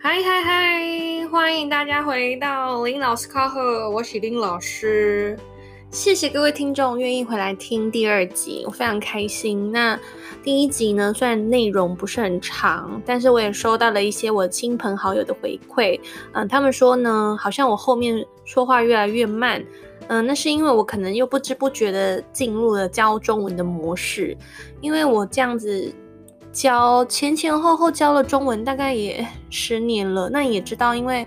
嗨嗨嗨！欢迎大家回到林老师靠贺，我是林老师。谢谢各位听众愿意回来听第二集，我非常开心。那第一集呢，虽然内容不是很长，但是我也收到了一些我亲朋好友的回馈。嗯，他们说呢，好像我后面说话越来越慢。嗯，那是因为我可能又不知不觉的进入了教中文的模式，因为我这样子教前前后后教了中文大概也十年了。那也知道，因为。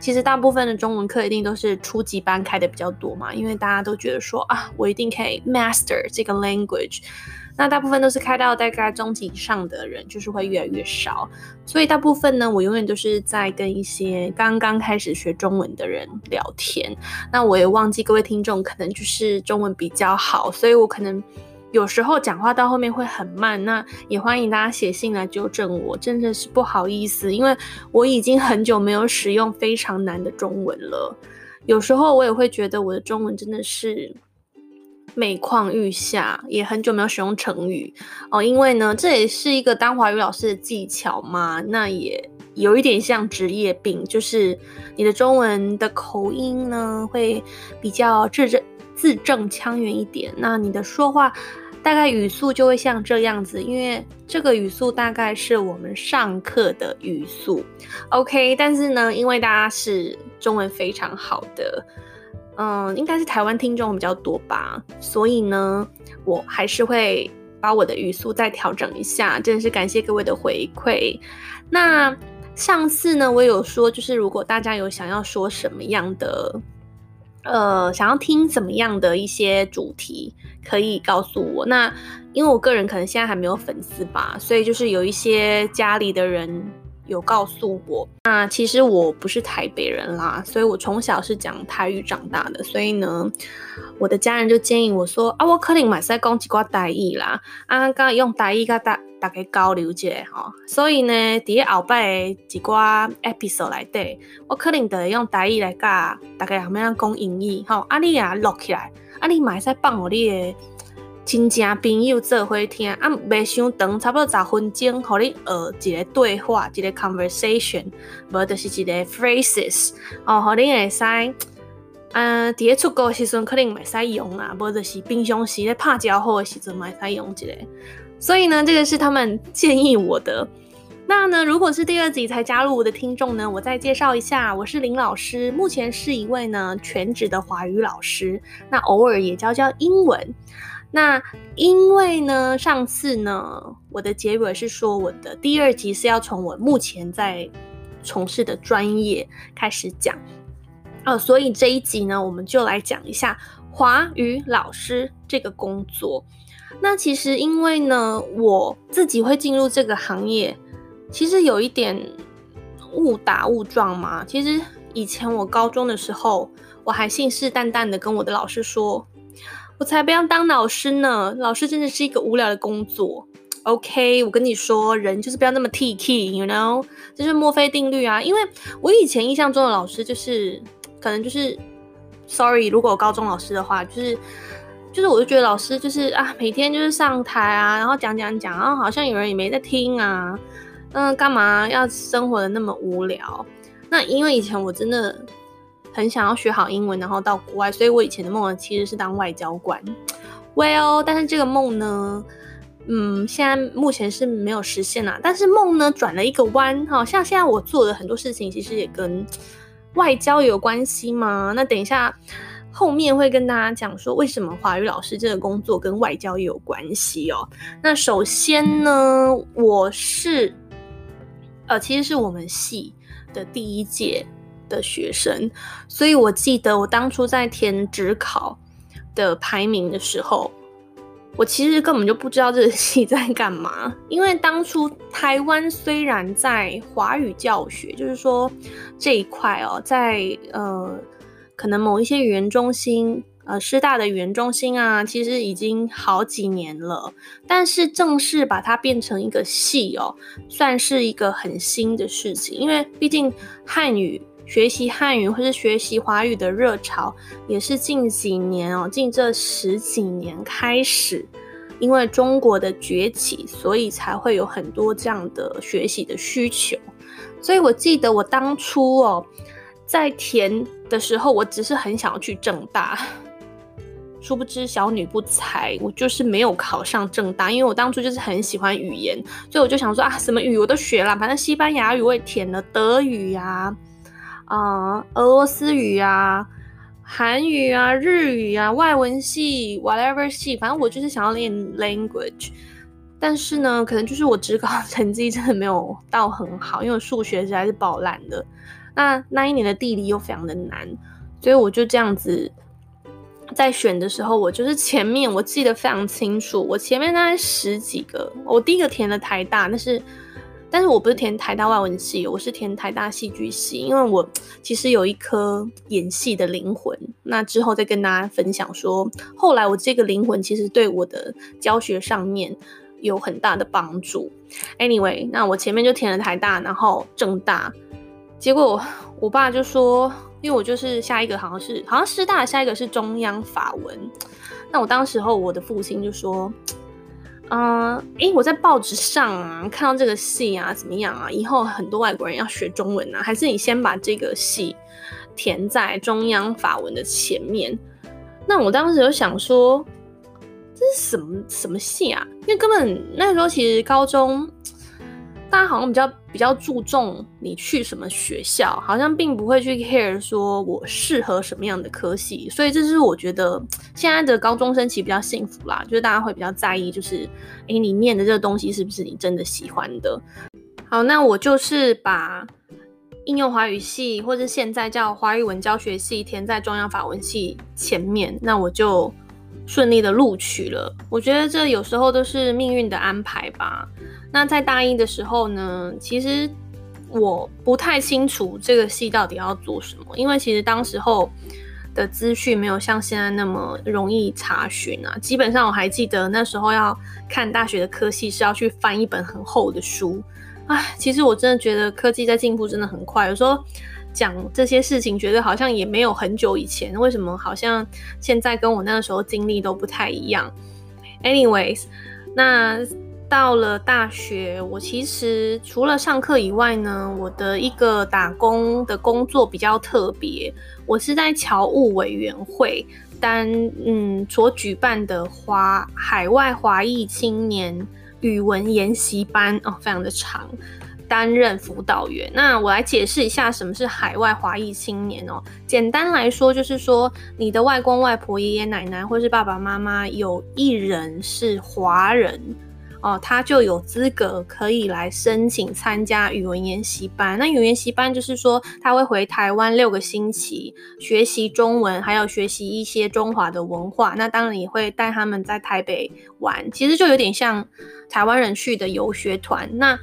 其实大部分的中文课一定都是初级班开的比较多嘛，因为大家都觉得说啊，我一定可以 master 这个 language。那大部分都是开到大概中级以上的人，就是会越来越少。所以大部分呢，我永远都是在跟一些刚刚开始学中文的人聊天。那我也忘记各位听众可能就是中文比较好，所以我可能。有时候讲话到后面会很慢，那也欢迎大家写信来纠正我，真的是不好意思，因为我已经很久没有使用非常难的中文了。有时候我也会觉得我的中文真的是每况愈下，也很久没有使用成语哦，因为呢，这也是一个当华语老师的技巧嘛，那也有一点像职业病，就是你的中文的口音呢会比较字正字正腔圆一点，那你的说话。大概语速就会像这样子，因为这个语速大概是我们上课的语速，OK。但是呢，因为大家是中文非常好的，嗯，应该是台湾听众比较多吧，所以呢，我还是会把我的语速再调整一下。真的是感谢各位的回馈。那上次呢，我有说，就是如果大家有想要说什么样的。呃，想要听怎么样的一些主题，可以告诉我。那因为我个人可能现在还没有粉丝吧，所以就是有一些家里的人有告诉我。那其实我不是台北人啦，所以我从小是讲台语长大的，所以呢，我的家人就建议我说啊，我可能嘛是讲几挂台语啦，啊，刚用台语跟大大家交流一下哈。所以呢，伫后摆的几挂 episode 来对，我可能得用台语来教大家后面讲英语吼。啊，你啊录起来，啊，你嘛使放互你的亲戚朋友做伙听，啊，袂伤长，差不多十分钟，互你学一个对话，一个 conversation，无就是一个 phrases 哦，互你会使，嗯，伫咧出国的时阵可能袂使用啦，无就是平常时咧拍招呼的时阵嘛会使用一个。所以呢，这个是他们建议我的。那呢，如果是第二集才加入我的听众呢，我再介绍一下，我是林老师，目前是一位呢全职的华语老师，那偶尔也教教英文。那因为呢，上次呢，我的结尾是说我的第二集是要从我目前在从事的专业开始讲，哦，所以这一集呢，我们就来讲一下华语老师这个工作。那其实因为呢，我自己会进入这个行业，其实有一点误打误撞嘛。其实以前我高中的时候，我还信誓旦旦的跟我的老师说。我才不要当老师呢！老师真的是一个无聊的工作。OK，我跟你说，人就是不要那么 T K，you know，就是墨菲定律啊。因为我以前印象中的老师就是，可能就是，sorry，如果我高中老师的话，就是，就是我就觉得老师就是啊，每天就是上台啊，然后讲讲讲，然后好像有人也没在听啊，嗯，干嘛要生活的那么无聊？那因为以前我真的。很想要学好英文，然后到国外，所以我以前的梦呢，其实是当外交官。Well，但是这个梦呢，嗯，现在目前是没有实现啦。但是梦呢，转了一个弯，好像现在我做的很多事情，其实也跟外交有关系嘛。那等一下后面会跟大家讲说，为什么华语老师这个工作跟外交也有关系哦。那首先呢，我是呃，其实是我们系的第一届的学生，所以我记得我当初在填指考的排名的时候，我其实根本就不知道这个系在干嘛。因为当初台湾虽然在华语教学，就是说这一块哦，在呃可能某一些语言中心，呃师大的语言中心啊，其实已经好几年了，但是正式把它变成一个系哦，算是一个很新的事情，因为毕竟汉语。学习汉语或是学习华语的热潮，也是近几年哦，近这十几年开始，因为中国的崛起，所以才会有很多这样的学习的需求。所以我记得我当初哦，在填的时候，我只是很想要去正大。殊不知小女不才，我就是没有考上正大，因为我当初就是很喜欢语言，所以我就想说啊，什么语我都学了，反正西班牙语我也填了，德语呀、啊，啊、俄罗斯语啊，韩语啊，日语啊，外文系，whatever 系，反正我就是想要练 language。但是呢，可能就是我职考成绩真的没有到很好，因为我数学实在是爆烂的。那那一年的地理又非常的难，所以我就这样子。在选的时候，我就是前面我记得非常清楚，我前面大概十几个，我第一个填了台大，但是，但是我不是填台大外文系，我是填台大戏剧系，因为我其实有一颗演戏的灵魂。那之后再跟大家分享说，后来我这个灵魂其实对我的教学上面有很大的帮助。Anyway，那我前面就填了台大，然后政大，结果我，我爸就说。因为我就是下一个好像是好像师大，下一个是中央法文。那我当时候我的父亲就说，嗯、呃，诶，我在报纸上啊看到这个系啊怎么样啊？以后很多外国人要学中文啊，还是你先把这个系填在中央法文的前面。那我当时就想说，这是什么什么系啊？因为根本那时候其实高中。大家好像比较比较注重你去什么学校，好像并不会去 care 说我适合什么样的科系，所以这是我觉得现在的高中生其实比较幸福啦，就是大家会比较在意，就是诶，你念的这个东西是不是你真的喜欢的？好，那我就是把应用华语系或者现在叫华语文教学系填在中央法文系前面，那我就顺利的录取了。我觉得这有时候都是命运的安排吧。那在大一的时候呢，其实我不太清楚这个系到底要做什么，因为其实当时候的资讯没有像现在那么容易查询啊。基本上我还记得那时候要看大学的科系是要去翻一本很厚的书。唉，其实我真的觉得科技在进步真的很快，有时候讲这些事情，觉得好像也没有很久以前，为什么好像现在跟我那个时候经历都不太一样？Anyways，那。到了大学，我其实除了上课以外呢，我的一个打工的工作比较特别，我是在侨务委员会担嗯所举办的华海外华裔青年语文研习班哦，非常的长，担任辅导员。那我来解释一下什么是海外华裔青年哦。简单来说，就是说你的外公外婆、爷爷奶奶或是爸爸妈妈有一人是华人。哦，他就有资格可以来申请参加语文研习班。那语文研习班就是说，他会回台湾六个星期学习中文，还有学习一些中华的文化。那当然也会带他们在台北玩，其实就有点像台湾人去的游学团。那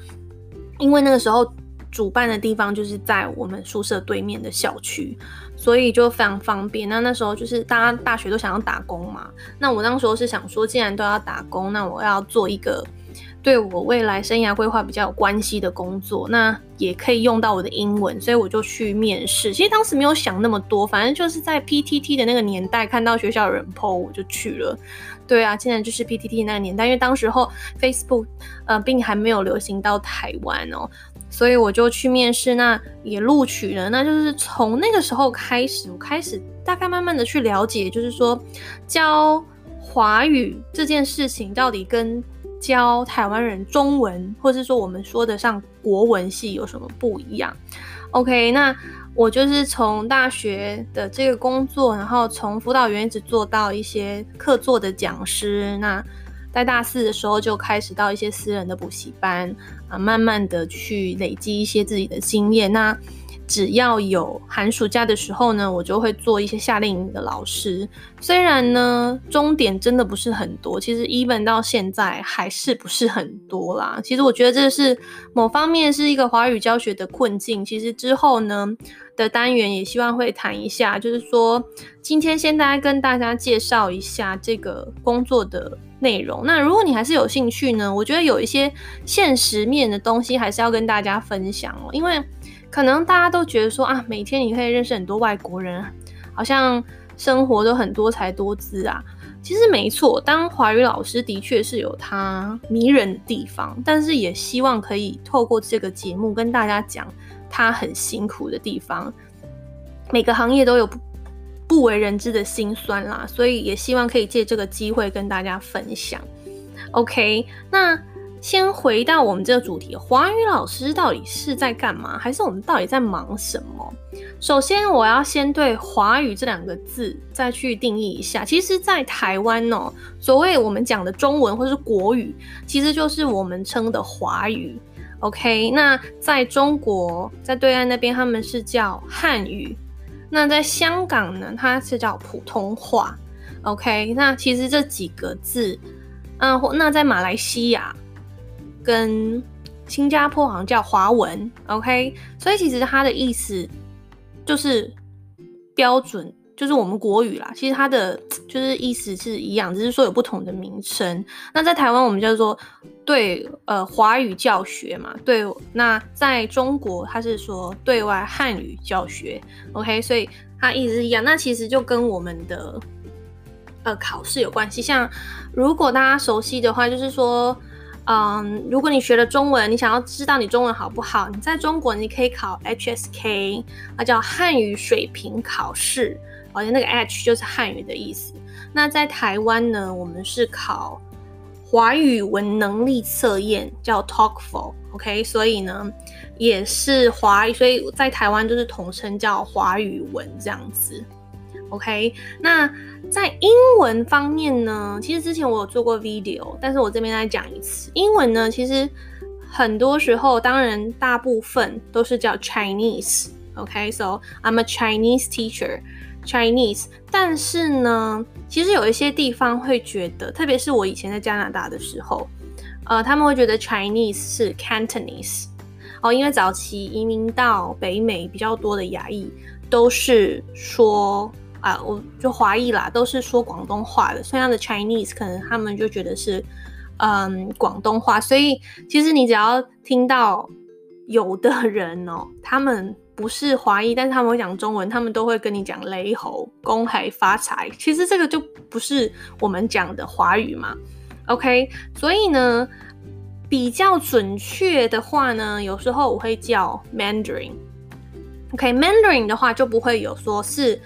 因为那个时候主办的地方就是在我们宿舍对面的校区。所以就非常方便。那那时候就是大家大学都想要打工嘛。那我当时候是想说，既然都要打工，那我要做一个对我未来生涯规划比较有关系的工作，那也可以用到我的英文，所以我就去面试。其实当时没有想那么多，反正就是在 PTT 的那个年代，看到学校有人 po，我就去了。对啊，现在就是 PTT 那个年代，因为当时候 Facebook 呃并还没有流行到台湾哦。所以我就去面试，那也录取了。那就是从那个时候开始，我开始大概慢慢的去了解，就是说教华语这件事情到底跟教台湾人中文，或是说我们说的上国文系有什么不一样？OK，那我就是从大学的这个工作，然后从辅导员一直做到一些客座的讲师，那。在大四的时候就开始到一些私人的补习班啊，慢慢的去累积一些自己的经验。那只要有寒暑假的时候呢，我就会做一些夏令营的老师。虽然呢，终点真的不是很多，其实 even 到现在还是不是很多啦。其实我觉得这是某方面是一个华语教学的困境。其实之后呢的单元也希望会谈一下，就是说今天先大家跟大家介绍一下这个工作的内容。那如果你还是有兴趣呢，我觉得有一些现实面的东西还是要跟大家分享哦，因为可能大家都觉得说啊，每天你可以认识很多外国人，好像生活都很多才多姿啊。其实没错，当华语老师的确是有他迷人的地方，但是也希望可以透过这个节目跟大家讲他很辛苦的地方。每个行业都有不为人知的辛酸啦，所以也希望可以借这个机会跟大家分享。OK，那。先回到我们这个主题，华语老师到底是在干嘛？还是我们到底在忙什么？首先，我要先对“华语”这两个字再去定义一下。其实，在台湾哦，所谓我们讲的中文或是国语，其实就是我们称的华语。OK，那在中国，在对岸那边他们是叫汉语。那在香港呢，它是叫普通话。OK，那其实这几个字，嗯，那在马来西亚。跟新加坡好像叫华文，OK，所以其实它的意思就是标准，就是我们国语啦。其实它的就是意思是一样，只是说有不同的名称。那在台湾我们叫做对呃华语教学嘛，对。那在中国它是说对外汉语教学，OK，所以它意思是一样。那其实就跟我们的呃考试有关系。像如果大家熟悉的话，就是说。嗯，如果你学了中文，你想要知道你中文好不好，你在中国你可以考 HSK，那叫汉语水平考试，而且那个 H 就是汉语的意思。那在台湾呢，我们是考华语文能力测验，叫 TOEFL，OK，所以呢也是华语，所以在台湾就是统称叫华语文这样子。OK，那在英文方面呢，其实之前我有做过 video，但是我这边再讲一次。英文呢，其实很多时候，当然大部分都是叫 Chinese。OK，so I'm a Chinese teacher Chinese，。但是呢，其实有一些地方会觉得，特别是我以前在加拿大的时候，呃，他们会觉得 Chinese 是 Cantonese。哦，因为早期移民到北美比较多的亚裔都是说。啊，我就华裔啦，都是说广东话的，所以他的 Chinese 可能他们就觉得是，嗯，广东话。所以其实你只要听到有的人哦，他们不是华裔，但是他们会讲中文，他们都会跟你讲雷猴、公海发财。其实这个就不是我们讲的华语嘛。OK，所以呢，比较准确的话呢，有时候我会叫 Mandarin。OK，Mandarin 的话就不会有说是。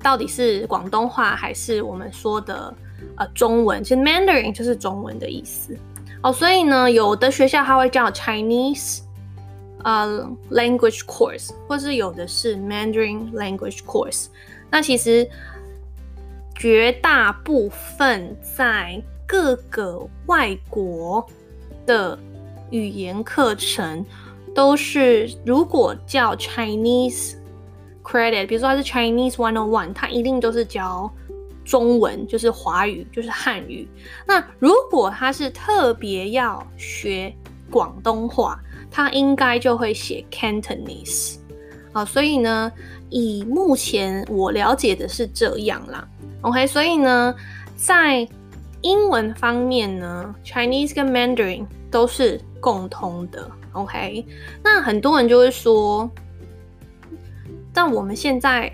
到底是广东话还是我们说的呃中文？其实 Mandarin 就是中文的意思哦。所以呢，有的学校它会叫 Chinese 呃 language course，或是有的是 Mandarin language course。那其实绝大部分在各个外国的语言课程都是，如果叫 Chinese。credit，比如说它是 Chinese One on One，它一定都是教中文，就是华语，就是汉语。那如果他是特别要学广东话，他应该就会写 Cantonese。好，所以呢，以目前我了解的是这样啦。OK，所以呢，在英文方面呢，Chinese 跟 Mandarin 都是共通的。OK，那很多人就会说。那我们现在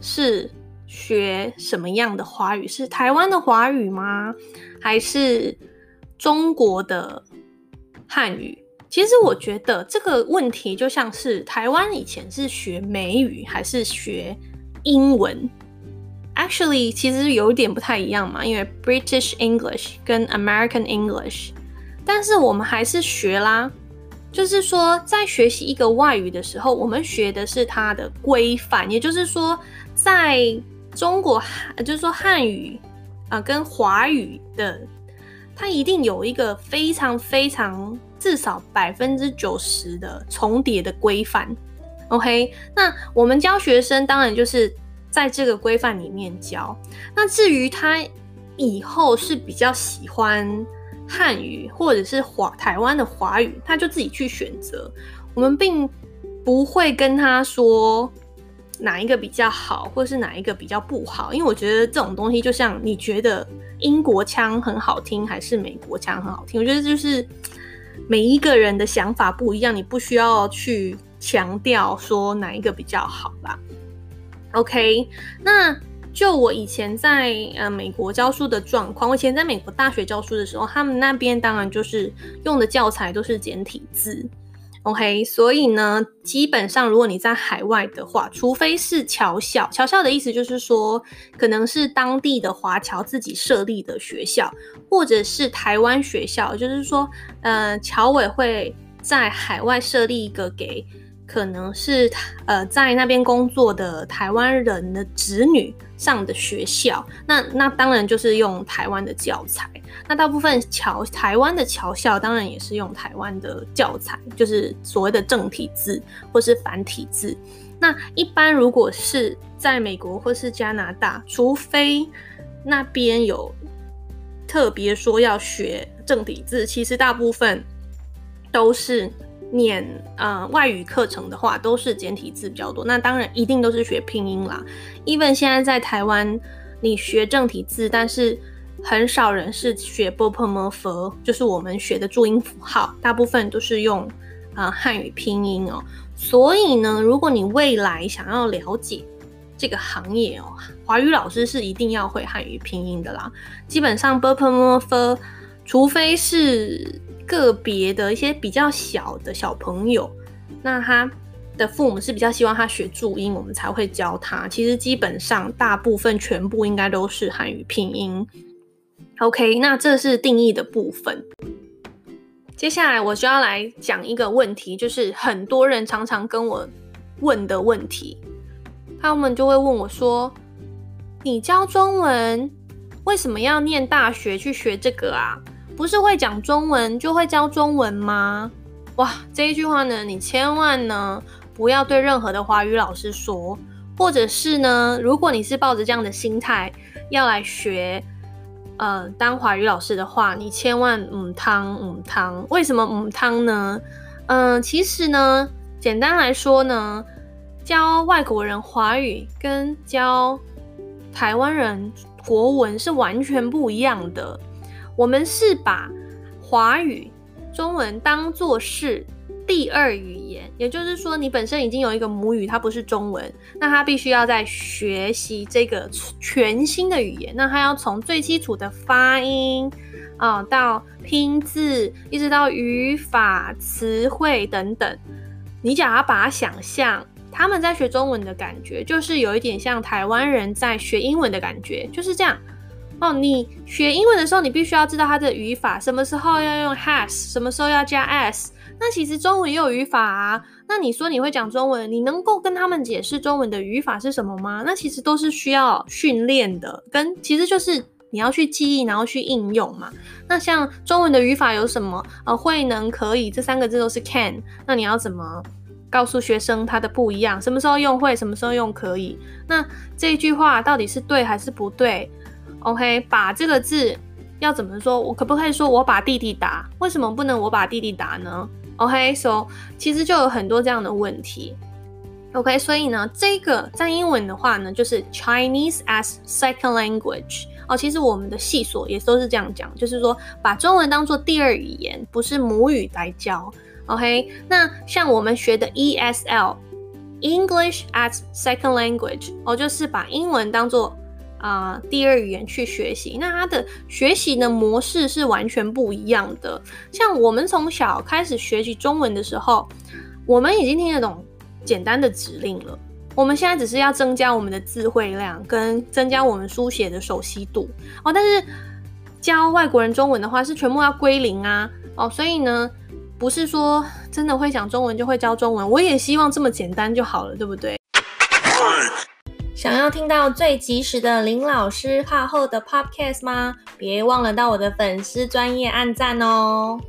是学什么样的华语？是台湾的华语吗？还是中国的汉语？其实我觉得这个问题就像是台湾以前是学美语还是学英文？Actually，其实有点不太一样嘛，因为 British English 跟 American English，但是我们还是学啦。就是说，在学习一个外语的时候，我们学的是它的规范。也就是说，在中国，就是说汉语啊、跟华语的，它一定有一个非常非常至少百分之九十的重叠的规范。OK，那我们教学生当然就是在这个规范里面教。那至于他以后是比较喜欢。汉语或者是华台湾的华语，他就自己去选择。我们并不会跟他说哪一个比较好，或是哪一个比较不好，因为我觉得这种东西就像你觉得英国腔很好听，还是美国腔很好听，我觉得就是每一个人的想法不一样，你不需要去强调说哪一个比较好吧。OK，那就我以前在呃美国教书的状况，我以前在美国大学教书的时候，他们那边当然就是用的教材都是简体字。OK，所以呢，基本上如果你在海外的话，除非是侨校，侨校的意思就是说，可能是当地的华侨自己设立的学校，或者是台湾学校，就是说，呃，侨委会在海外设立一个给。可能是呃在那边工作的台湾人的子女上的学校，那那当然就是用台湾的教材。那大部分侨台湾的侨校当然也是用台湾的教材，就是所谓的正体字或是繁体字。那一般如果是在美国或是加拿大，除非那边有特别说要学正体字，其实大部分都是。念呃外语课程的话，都是简体字比较多。那当然一定都是学拼音啦。Even 现在在台湾，你学正体字，但是很少人是学 bopomofo，就是我们学的注音符号，大部分都是用啊汉语拼音哦。所以呢，如果你未来想要了解这个行业哦，华语老师是一定要会汉语拼音的啦。基本上 bopomofo，除非是。个别的一些比较小的小朋友，那他的父母是比较希望他学注音，我们才会教他。其实基本上大部分全部应该都是汉语拼音。OK，那这是定义的部分。接下来我就要来讲一个问题，就是很多人常常跟我问的问题，他们就会问我说：“你教中文，为什么要念大学去学这个啊？”不是会讲中文就会教中文吗？哇，这一句话呢，你千万呢不要对任何的华语老师说，或者是呢，如果你是抱着这样的心态要来学，呃，当华语老师的话，你千万母汤母汤。为什么母汤呢？嗯、其实呢，简单来说呢，教外国人华语跟教台湾人国文是完全不一样的。我们是把华语、中文当作是第二语言，也就是说，你本身已经有一个母语，它不是中文，那它必须要在学习这个全新的语言，那它要从最基础的发音啊、到拼字，一直到语法、词汇等等。你只要把它想象，他们在学中文的感觉，就是有一点像台湾人在学英文的感觉，就是这样。哦，你学英文的时候，你必须要知道它的语法，什么时候要用 has，什么时候要加 s。那其实中文也有语法啊。那你说你会讲中文，你能够跟他们解释中文的语法是什么吗？那其实都是需要训练的，跟其实就是你要去记忆，然后去应用嘛。那像中文的语法有什么？呃，会、能、可以这三个字都是 can。那你要怎么告诉学生它的不一样？什么时候用会，什么时候用可以？那这一句话到底是对还是不对？OK，把这个字要怎么说？我可不可以说我把弟弟打？为什么不能我把弟弟打呢？OK，so 其实就有很多这样的问题。OK，所以呢，这个在英文的话呢，就是 Chinese as second language。哦，其实我们的系所也都是这样讲，就是说把中文当做第二语言，不是母语来教。OK，那像我们学的 ESL，English as second language，哦，就是把英文当做啊、第二语言去学习，那它的学习的模式是完全不一样的。像我们从小开始学习中文的时候，我们已经听得懂简单的指令了。我们现在只是要增加我们的词汇量，跟增加我们书写的熟悉度哦。但是教外国人中文的话，是全部要归零啊哦。所以呢，不是说真的会讲中文就会教中文。我也希望这么简单就好了，对不对？想要听到最及时的林老师课后的 podcast 吗？别忘了到我的粉丝专业按赞哦。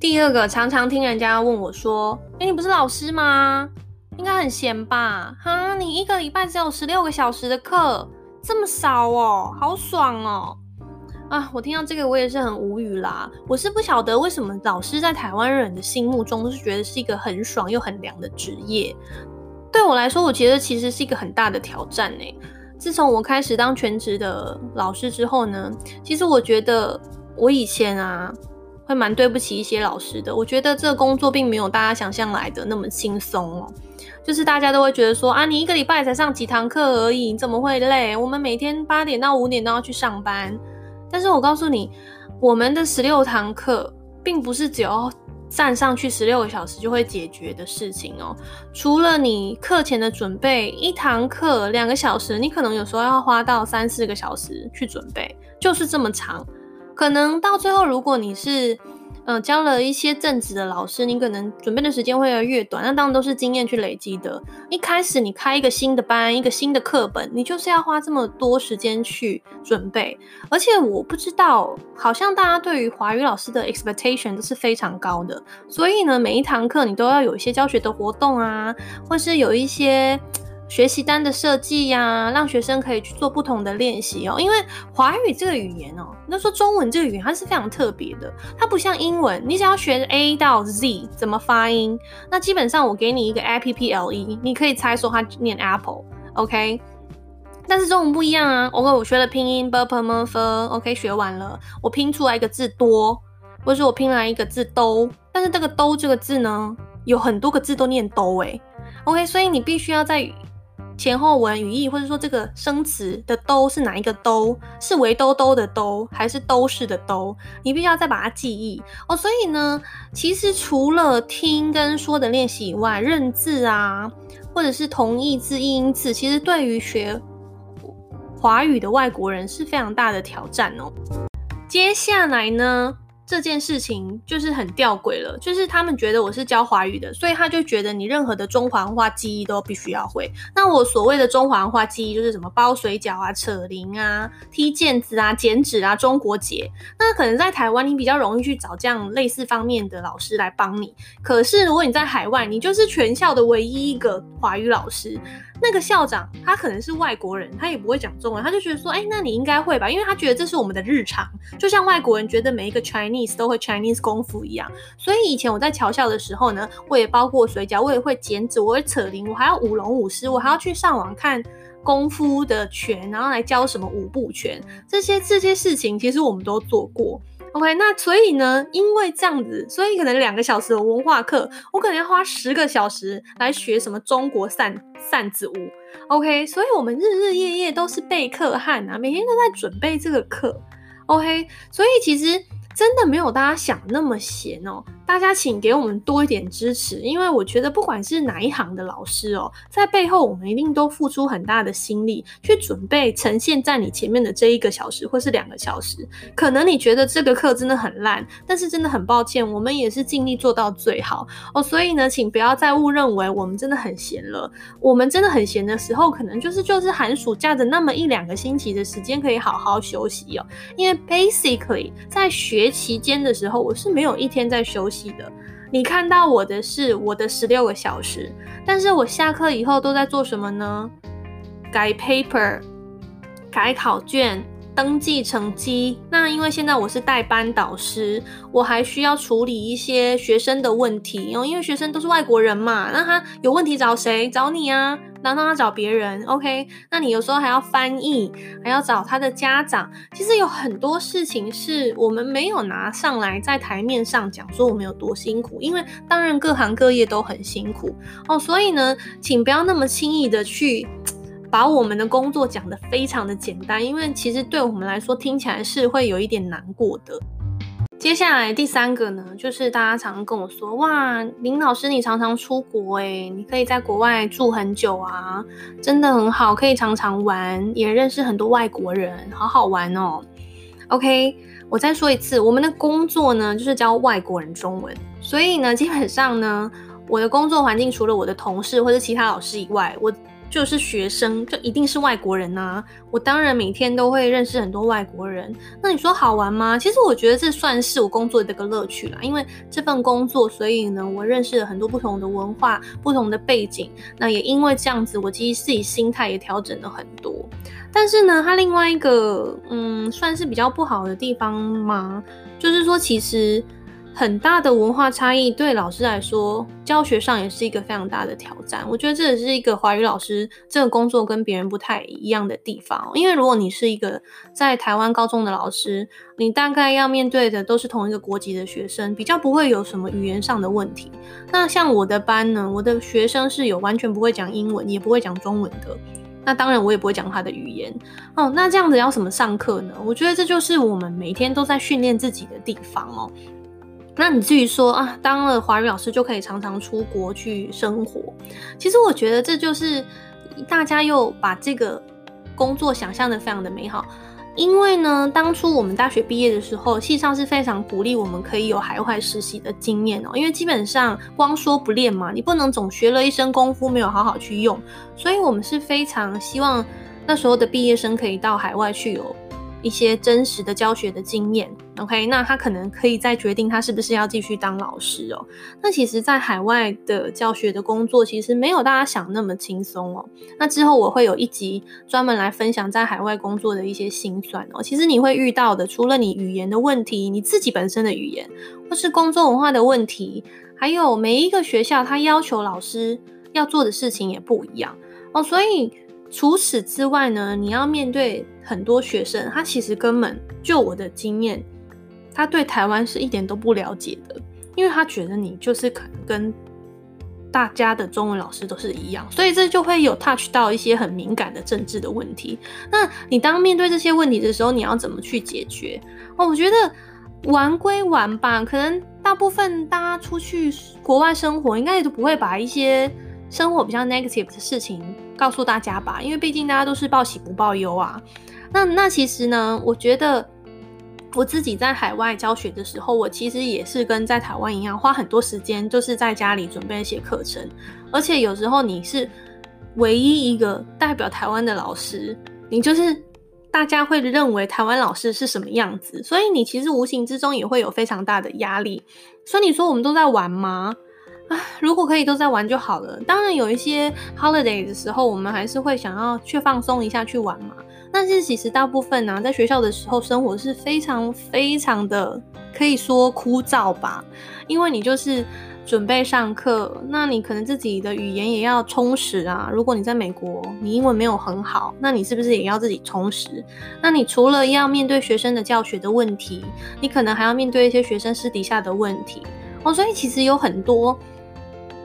第二个，常常听人家问我说：“诶，你不是老师吗？应该很闲吧？哈，你一个礼拜只有十六个小时的课，这么少哦，好爽哦！”啊，我听到这个我也是很无语啦。我是不晓得为什么老师在台湾人的心目中都是觉得是一个很爽又很凉的职业。对我来说，我觉得其实是一个很大的挑战呢。自从我开始当全职的老师之后呢，其实我觉得我以前啊，会蛮对不起一些老师的。我觉得这个工作并没有大家想象来的那么轻松哦。就是大家都会觉得说啊，你一个礼拜才上几堂课而已，你怎么会累？我们每天八点到五点都要去上班。但是我告诉你，我们的十六堂课并不是只要站上去十六个小时就会解决的事情哦。除了你课前的准备，一堂课两个小时，你可能有时候要花到三四个小时去准备，就是这么长。可能到最后，如果你是嗯，教了一些正职的老师，你可能准备的时间会越来越短，那当然都是经验去累积的。一开始你开一个新的班，一个新的课本，你就是要花这么多时间去准备。而且我不知道，好像大家对于华语老师的 expectation 都是非常高的，所以呢，每一堂课你都要有一些教学的活动啊，或是有一些。学习单的设计呀，让学生可以去做不同的练习哦。因为华语这个语言哦，那说中文这个语言它是非常特别的，它不像英文，你只要学 A 到 Z 怎么发音，那基本上我给你一个 A P P L E，你可以猜说它念 Apple，OK？但是中文不一样啊，OK？我学了拼音 b p m f，OK？学完了，我拼出来一个字多，或者是我拼来一个字兜，但是这个兜这个字呢，有很多个字都念兜诶，OK？所以你必须要在前后文语义，或者说这个生词的“兜”是哪一个“兜”？是围兜兜的“兜”，还是都市的“兜”？你必须要再把它记忆哦。所以呢，其实除了听跟说的练习以外，认字啊，或者是同义字、异音字，其实对于学华语的外国人是非常大的挑战哦。接下来呢？这件事情就是很吊诡了，就是他们觉得我是教华语的，所以他就觉得你任何的中华文化记忆都必须要会。那我所谓的中华文化记忆就是什么包水饺啊、扯铃啊、踢毽子啊、剪纸啊、中国结。那可能在台湾你比较容易去找这样类似方面的老师来帮你。可是如果你在海外，你就是全校的唯一一个华语老师。那个校长他可能是外国人，他也不会讲中文，他就觉得说，哎，那你应该会吧，因为他觉得这是我们的日常，就像外国人觉得每一个 Chinese 都会 Chinese 功夫一样。所以以前我在侨校的时候呢，我也包过水饺，我也会剪纸，我会扯铃，我还要舞龙舞狮，我还要去上网看功夫的拳，然后来教什么五步拳，这些这些事情其实我们都做过。OK，那所以呢，因为这样子，所以可能两个小时的文化课，我可能要花十个小时来学什么中国扇扇子舞。OK，所以我们日日夜夜都是备课汉啊，每天都在准备这个课。OK，所以其实真的没有大家想那么闲哦。大家请给我们多一点支持，因为我觉得不管是哪一行的老师哦，在背后我们一定都付出很大的心力去准备呈现在你前面的这一个小时或是两个小时。可能你觉得这个课真的很烂，但是真的很抱歉，我们也是尽力做到最好哦。所以呢，请不要再误认为我们真的很闲了。我们真的很闲的时候，可能就是就是寒暑假的那么一两个星期的时间可以好好休息哦。因为 basically 在学期间的时候，我是没有一天在休息的，你看到我的是我的十六个小时，但是我下课以后都在做什么呢？改 paper，改考卷，登记成绩。那因为现在我是代班导师，我还需要处理一些学生的问题，因为学生都是外国人嘛，那他有问题找谁？找你啊。然后他找别人，OK？那你有时候还要翻译，还要找他的家长。其实有很多事情是我们没有拿上来在台面上讲，说我们有多辛苦。因为当然各行各业都很辛苦哦，所以呢，请不要那么轻易的去把我们的工作讲得非常的简单，因为其实对我们来说听起来是会有一点难过的。接下来第三个呢，就是大家常常跟我说，哇，林老师你常常出国诶，你可以在国外住很久啊，真的很好，可以常常玩，也认识很多外国人，好好玩哦。OK，我再说一次，我们的工作呢，就是教外国人中文，所以呢，基本上呢，我的工作环境除了我的同事或者其他老师以外，我。就是学生就一定是外国人呐，我当然每天都会认识很多外国人。那你说好玩吗？其实我觉得这算是我工作的一个乐趣啦，因为这份工作，所以呢，我认识了很多不同的文化、不同的背景。那也因为这样子，我其实自己心态也调整了很多。但是呢，它另外一个嗯，算是比较不好的地方嘛，就是说其实。很大的文化差异，对老师来说，教学上也是一个非常大的挑战。我觉得这也是一个华语老师这个工作跟别人不太一样的地方。因为如果你是一个在台湾高中的老师，你大概要面对的都是同一个国籍的学生，比较不会有什么语言上的问题。那像我的班呢，我的学生是有完全不会讲英文，也不会讲中文的。那当然，我也不会讲他的语言哦。那这样子要怎么上课呢？我觉得这就是我们每天都在训练自己的地方哦。那你至于说啊，当了华语老师就可以常常出国去生活，其实我觉得这就是大家又把这个工作想象得非常的美好。因为呢，当初我们大学毕业的时候，系上是非常鼓励我们可以有海外实习的经验哦。因为基本上光说不练嘛，你不能总学了一身功夫没有好好去用，所以我们是非常希望那时候的毕业生可以到海外去有。一些真实的教学的经验，OK，那他可能可以再决定他是不是要继续当老师哦。那其实，在海外的教学的工作，其实没有大家想那么轻松哦。那之后我会有一集专门来分享在海外工作的一些辛酸哦。其实你会遇到的，除了你语言的问题，你自己本身的语言，或是工作文化的问题，还有每一个学校他要求老师要做的事情也不一样哦，所以。除此之外呢，你要面对很多学生，他其实根本就我的经验，他对台湾是一点都不了解的，因为他觉得你就是可能跟大家的中文老师都是一样，所以这就会有 touch 到一些很敏感的政治的问题。那你当面对这些问题的时候，你要怎么去解决？哦，我觉得玩归玩吧，可能大部分大家出去国外生活，应该也都不会把一些生活比较 negative 的事情。告诉大家吧，因为毕竟大家都是报喜不报忧啊。那那其实呢，我觉得我自己在海外教学的时候，我其实也是跟在台湾一样，花很多时间就是在家里准备一些课程。而且有时候你是唯一一个代表台湾的老师，你就是大家会认为台湾老师是什么样子，所以你其实无形之中也会有非常大的压力。所以你说我们都在玩吗？啊如果可以都在玩就好了。当然有一些 holiday 的时候，我们还是会想要去放松一下去玩嘛。但是其实大部分呢、在学校的时候生活是非常非常的可以说枯燥吧。因为你就是准备上课，那你可能自己的语言也要充实啊。如果你在美国，你英文没有很好，那你是不是也要自己充实？那你除了要面对学生的教学的问题，你可能还要面对一些学生私底下的问题哦。所以其实有很多。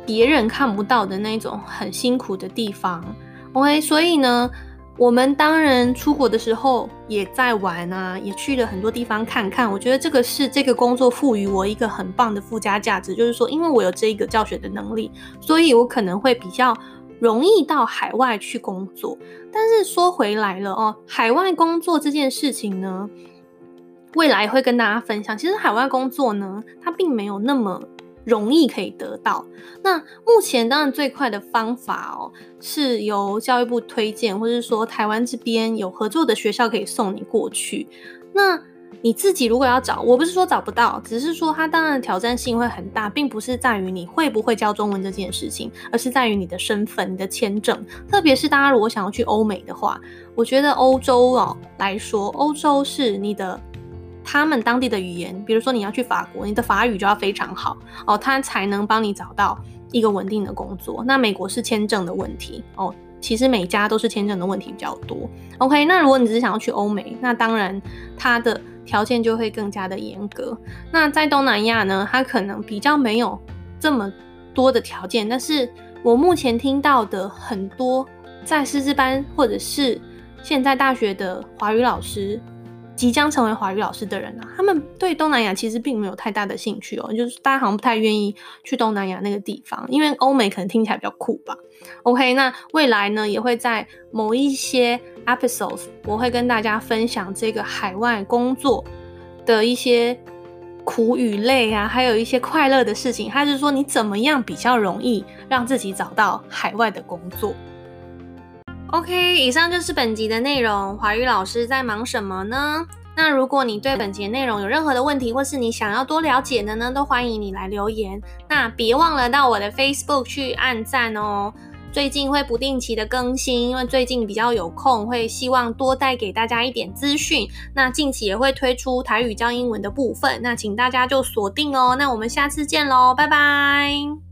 别人看不到的那种很辛苦的地方，OK，所以呢，我们当然出国的时候也在玩啊，也去了很多地方看看。我觉得这个是这个工作赋予我一个很棒的附加价值，就是说，因为我有这一个教学的能力，所以我可能会比较容易到海外去工作。但是说回来了哦，海外工作这件事情呢，未来会跟大家分享。其实海外工作呢，它并没有那么。容易可以得到。那目前当然最快的方法哦，是由教育部推荐，或者是说台湾这边有合作的学校可以送你过去。那你自己如果要找，我不是说找不到，只是说它当然挑战性会很大，并不是在于你会不会教中文这件事情，而是在于你的身份、你的签证。特别是大家如果想要去欧美的话，我觉得欧洲哦来说，欧洲是你的。他们当地的语言，比如说你要去法国，你的法语就要非常好哦，他才能帮你找到一个稳定的工作。那美国是签证的问题哦，其实每家都是签证的问题比较多。OK，那如果你只是想要去欧美，那当然他的条件就会更加的严格。那在东南亚呢，他可能比较没有这么多的条件，但是我目前听到的很多在师资班或者是现在大学的华语老师。即将成为华语老师的人啊，他们对东南亚其实并没有太大的兴趣哦，就是大家好像不太愿意去东南亚那个地方，因为欧美可能听起来比较酷吧。OK，那未来呢也会在某一些 episodes，我会跟大家分享这个海外工作的一些苦与累啊，还有一些快乐的事情，还是说你怎么样比较容易让自己找到海外的工作。OK，以上就是本集的内容。华语老师在忙什么呢？那如果你对本集内容有任何的问题，或是你想要多了解的呢，都欢迎你来留言。那别忘了到我的 Facebook 去按赞哦。最近会不定期的更新，因为最近比较有空，会希望多带给大家一点资讯。那近期也会推出台语教英文的部分，那请大家就锁定哦。那我们下次见喽，拜拜。